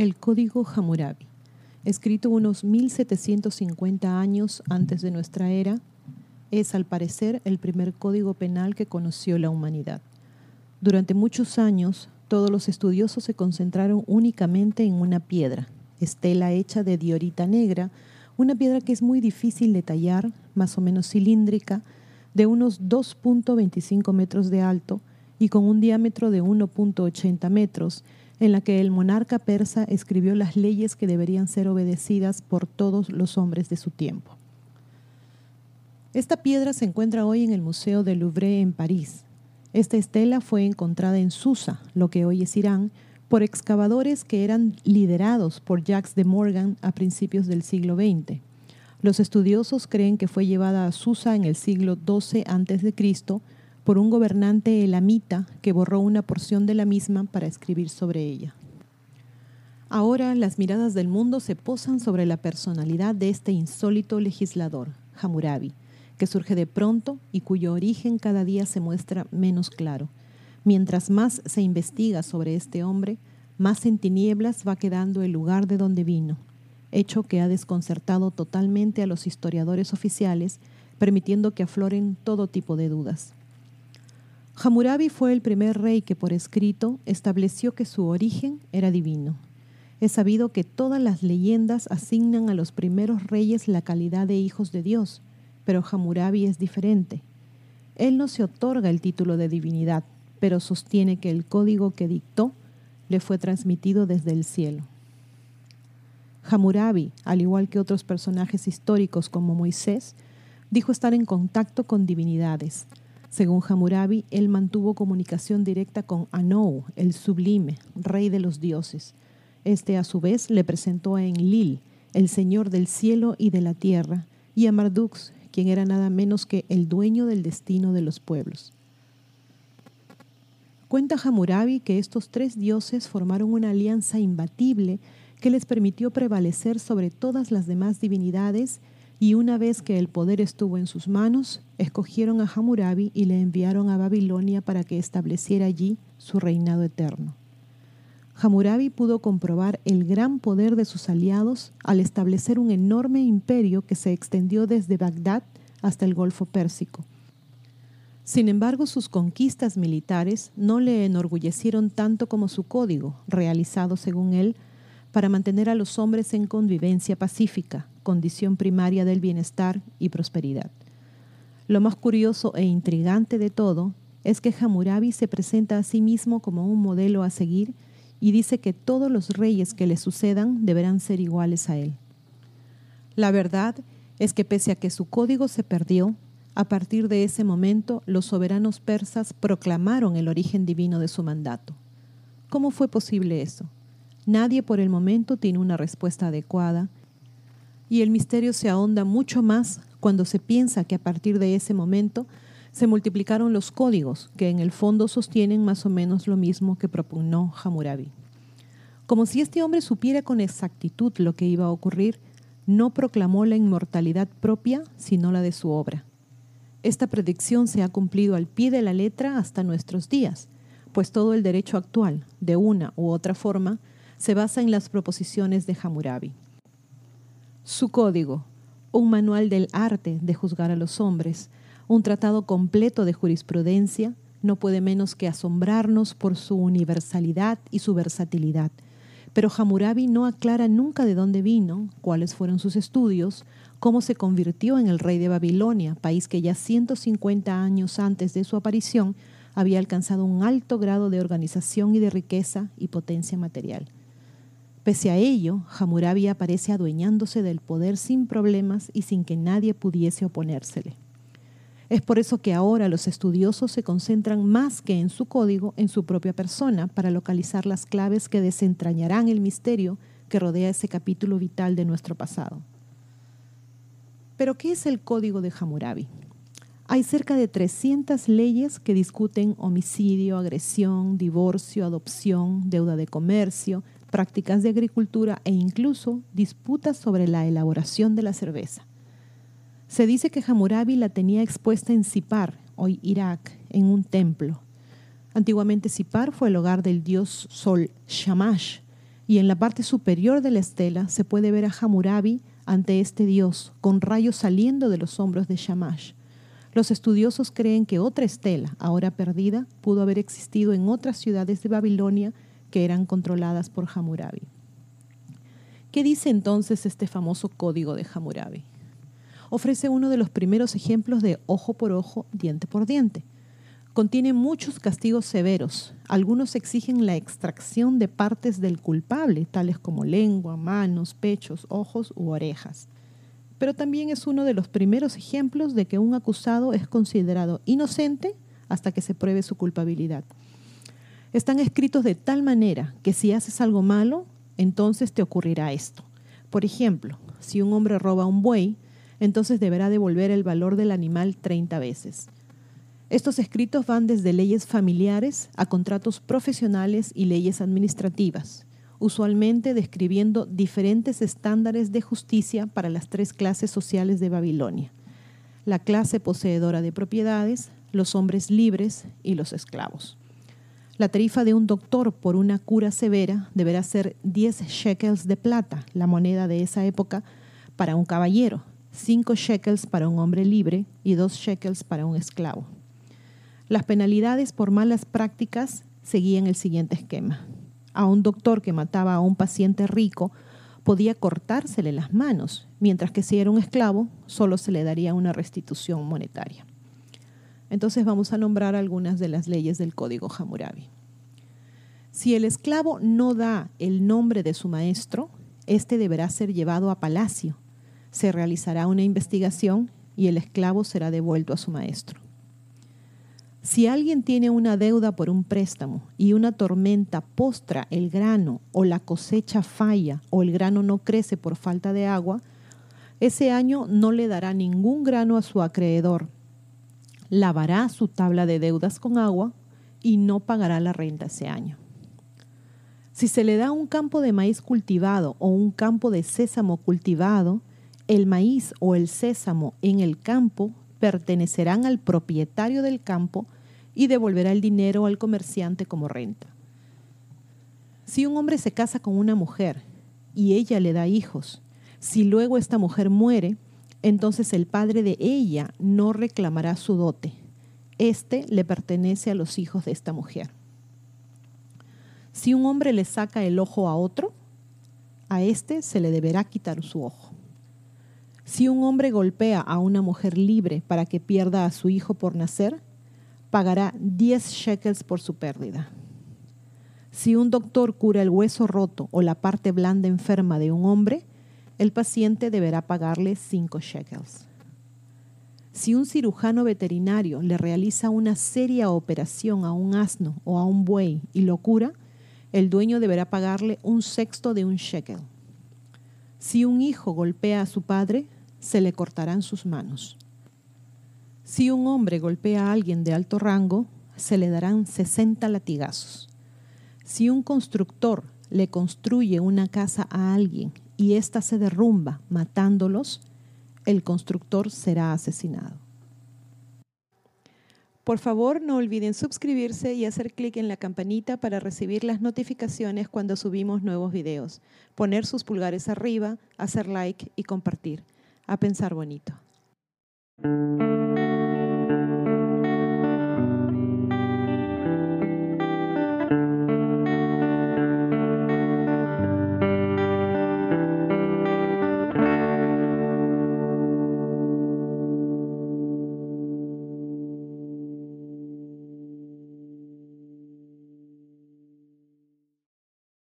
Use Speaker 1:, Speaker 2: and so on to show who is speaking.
Speaker 1: El Código Hammurabi, escrito unos 1750 años antes de nuestra era, es al parecer el primer código penal que conoció la humanidad. Durante muchos años, todos los estudiosos se concentraron únicamente en una piedra, estela hecha de diorita negra, una piedra que es muy difícil de tallar, más o menos cilíndrica, de unos 2.25 metros de alto y con un diámetro de 1.80 metros, en la que el monarca persa escribió las leyes que deberían ser obedecidas por todos los hombres de su tiempo. Esta piedra se encuentra hoy en el Museo del Louvre en París. Esta estela fue encontrada en Susa, lo que hoy es Irán, por excavadores que eran liderados por Jacques de Morgan a principios del siglo XX. Los estudiosos creen que fue llevada a Susa en el siglo XII a.C por un gobernante elamita que borró una porción de la misma para escribir sobre ella. Ahora las miradas del mundo se posan sobre la personalidad de este insólito legislador, Hammurabi, que surge de pronto y cuyo origen cada día se muestra menos claro. Mientras más se investiga sobre este hombre, más en tinieblas va quedando el lugar de donde vino, hecho que ha desconcertado totalmente a los historiadores oficiales, permitiendo que afloren todo tipo de dudas. Hammurabi fue el primer rey que por escrito estableció que su origen era divino. Es sabido que todas las leyendas asignan a los primeros reyes la calidad de hijos de Dios, pero Hammurabi es diferente. Él no se otorga el título de divinidad, pero sostiene que el código que dictó le fue transmitido desde el cielo. Hammurabi, al igual que otros personajes históricos como Moisés, dijo estar en contacto con divinidades, según Hammurabi, él mantuvo comunicación directa con Anou, el sublime, rey de los dioses. Este a su vez le presentó a Enlil, el señor del cielo y de la tierra, y a Mardux, quien era nada menos que el dueño del destino de los pueblos. Cuenta Hammurabi que estos tres dioses formaron una alianza imbatible que les permitió prevalecer sobre todas las demás divinidades y una vez que el poder estuvo en sus manos, escogieron a Hammurabi y le enviaron a Babilonia para que estableciera allí su reinado eterno. Hammurabi pudo comprobar el gran poder de sus aliados al establecer un enorme imperio que se extendió desde Bagdad hasta el Golfo Pérsico. Sin embargo, sus conquistas militares no le enorgullecieron tanto como su código, realizado según él para mantener a los hombres en convivencia pacífica, condición primaria del bienestar y prosperidad. Lo más curioso e intrigante de todo es que Hammurabi se presenta a sí mismo como un modelo a seguir y dice que todos los reyes que le sucedan deberán ser iguales a él. La verdad es que pese a que su código se perdió, a partir de ese momento los soberanos persas proclamaron el origen divino de su mandato. ¿Cómo fue posible eso? Nadie por el momento tiene una respuesta adecuada y el misterio se ahonda mucho más cuando se piensa que a partir de ese momento se multiplicaron los códigos que en el fondo sostienen más o menos lo mismo que propugnó Hammurabi. Como si este hombre supiera con exactitud lo que iba a ocurrir, no proclamó la inmortalidad propia, sino la de su obra. Esta predicción se ha cumplido al pie de la letra hasta nuestros días, pues todo el derecho actual, de una u otra forma, se basa en las proposiciones de Hammurabi. Su código, un manual del arte de juzgar a los hombres, un tratado completo de jurisprudencia, no puede menos que asombrarnos por su universalidad y su versatilidad. Pero Hammurabi no aclara nunca de dónde vino, cuáles fueron sus estudios, cómo se convirtió en el rey de Babilonia, país que ya 150 años antes de su aparición había alcanzado un alto grado de organización y de riqueza y potencia material. Pese a ello, Hammurabi aparece adueñándose del poder sin problemas y sin que nadie pudiese oponérsele. Es por eso que ahora los estudiosos se concentran más que en su código en su propia persona para localizar las claves que desentrañarán el misterio que rodea ese capítulo vital de nuestro pasado. Pero, ¿qué es el código de Hammurabi? Hay cerca de 300 leyes que discuten homicidio, agresión, divorcio, adopción, deuda de comercio, prácticas de agricultura e incluso disputas sobre la elaboración de la cerveza. Se dice que Hammurabi la tenía expuesta en Sipar, hoy Irak, en un templo. Antiguamente Sipar fue el hogar del dios Sol Shamash y en la parte superior de la estela se puede ver a Hammurabi ante este dios, con rayos saliendo de los hombros de Shamash. Los estudiosos creen que otra estela, ahora perdida, pudo haber existido en otras ciudades de Babilonia que eran controladas por Hammurabi. ¿Qué dice entonces este famoso código de Hammurabi? Ofrece uno de los primeros ejemplos de ojo por ojo, diente por diente. Contiene muchos castigos severos. Algunos exigen la extracción de partes del culpable, tales como lengua, manos, pechos, ojos u orejas. Pero también es uno de los primeros ejemplos de que un acusado es considerado inocente hasta que se pruebe su culpabilidad. Están escritos de tal manera que si haces algo malo, entonces te ocurrirá esto. Por ejemplo, si un hombre roba un buey, entonces deberá devolver el valor del animal 30 veces. Estos escritos van desde leyes familiares a contratos profesionales y leyes administrativas, usualmente describiendo diferentes estándares de justicia para las tres clases sociales de Babilonia, la clase poseedora de propiedades, los hombres libres y los esclavos. La tarifa de un doctor por una cura severa deberá ser 10 shekels de plata, la moneda de esa época, para un caballero, 5 shekels para un hombre libre y 2 shekels para un esclavo. Las penalidades por malas prácticas seguían el siguiente esquema. A un doctor que mataba a un paciente rico podía cortársele las manos, mientras que si era un esclavo solo se le daría una restitución monetaria. Entonces vamos a nombrar algunas de las leyes del Código Hammurabi. Si el esclavo no da el nombre de su maestro, éste deberá ser llevado a palacio. Se realizará una investigación y el esclavo será devuelto a su maestro. Si alguien tiene una deuda por un préstamo y una tormenta postra el grano o la cosecha falla o el grano no crece por falta de agua, ese año no le dará ningún grano a su acreedor lavará su tabla de deudas con agua y no pagará la renta ese año. Si se le da un campo de maíz cultivado o un campo de sésamo cultivado, el maíz o el sésamo en el campo pertenecerán al propietario del campo y devolverá el dinero al comerciante como renta. Si un hombre se casa con una mujer y ella le da hijos, si luego esta mujer muere, entonces el padre de ella no reclamará su dote. Este le pertenece a los hijos de esta mujer. Si un hombre le saca el ojo a otro, a éste se le deberá quitar su ojo. Si un hombre golpea a una mujer libre para que pierda a su hijo por nacer, pagará 10 shekels por su pérdida. Si un doctor cura el hueso roto o la parte blanda enferma de un hombre, el paciente deberá pagarle 5 shekels. Si un cirujano veterinario le realiza una seria operación a un asno o a un buey y lo cura, el dueño deberá pagarle un sexto de un shekel. Si un hijo golpea a su padre, se le cortarán sus manos. Si un hombre golpea a alguien de alto rango, se le darán 60 latigazos. Si un constructor le construye una casa a alguien y ésta se derrumba matándolos, el constructor será asesinado. Por favor, no olviden suscribirse y hacer clic en la campanita para recibir las notificaciones cuando subimos nuevos videos, poner sus pulgares arriba, hacer like y compartir. A pensar bonito.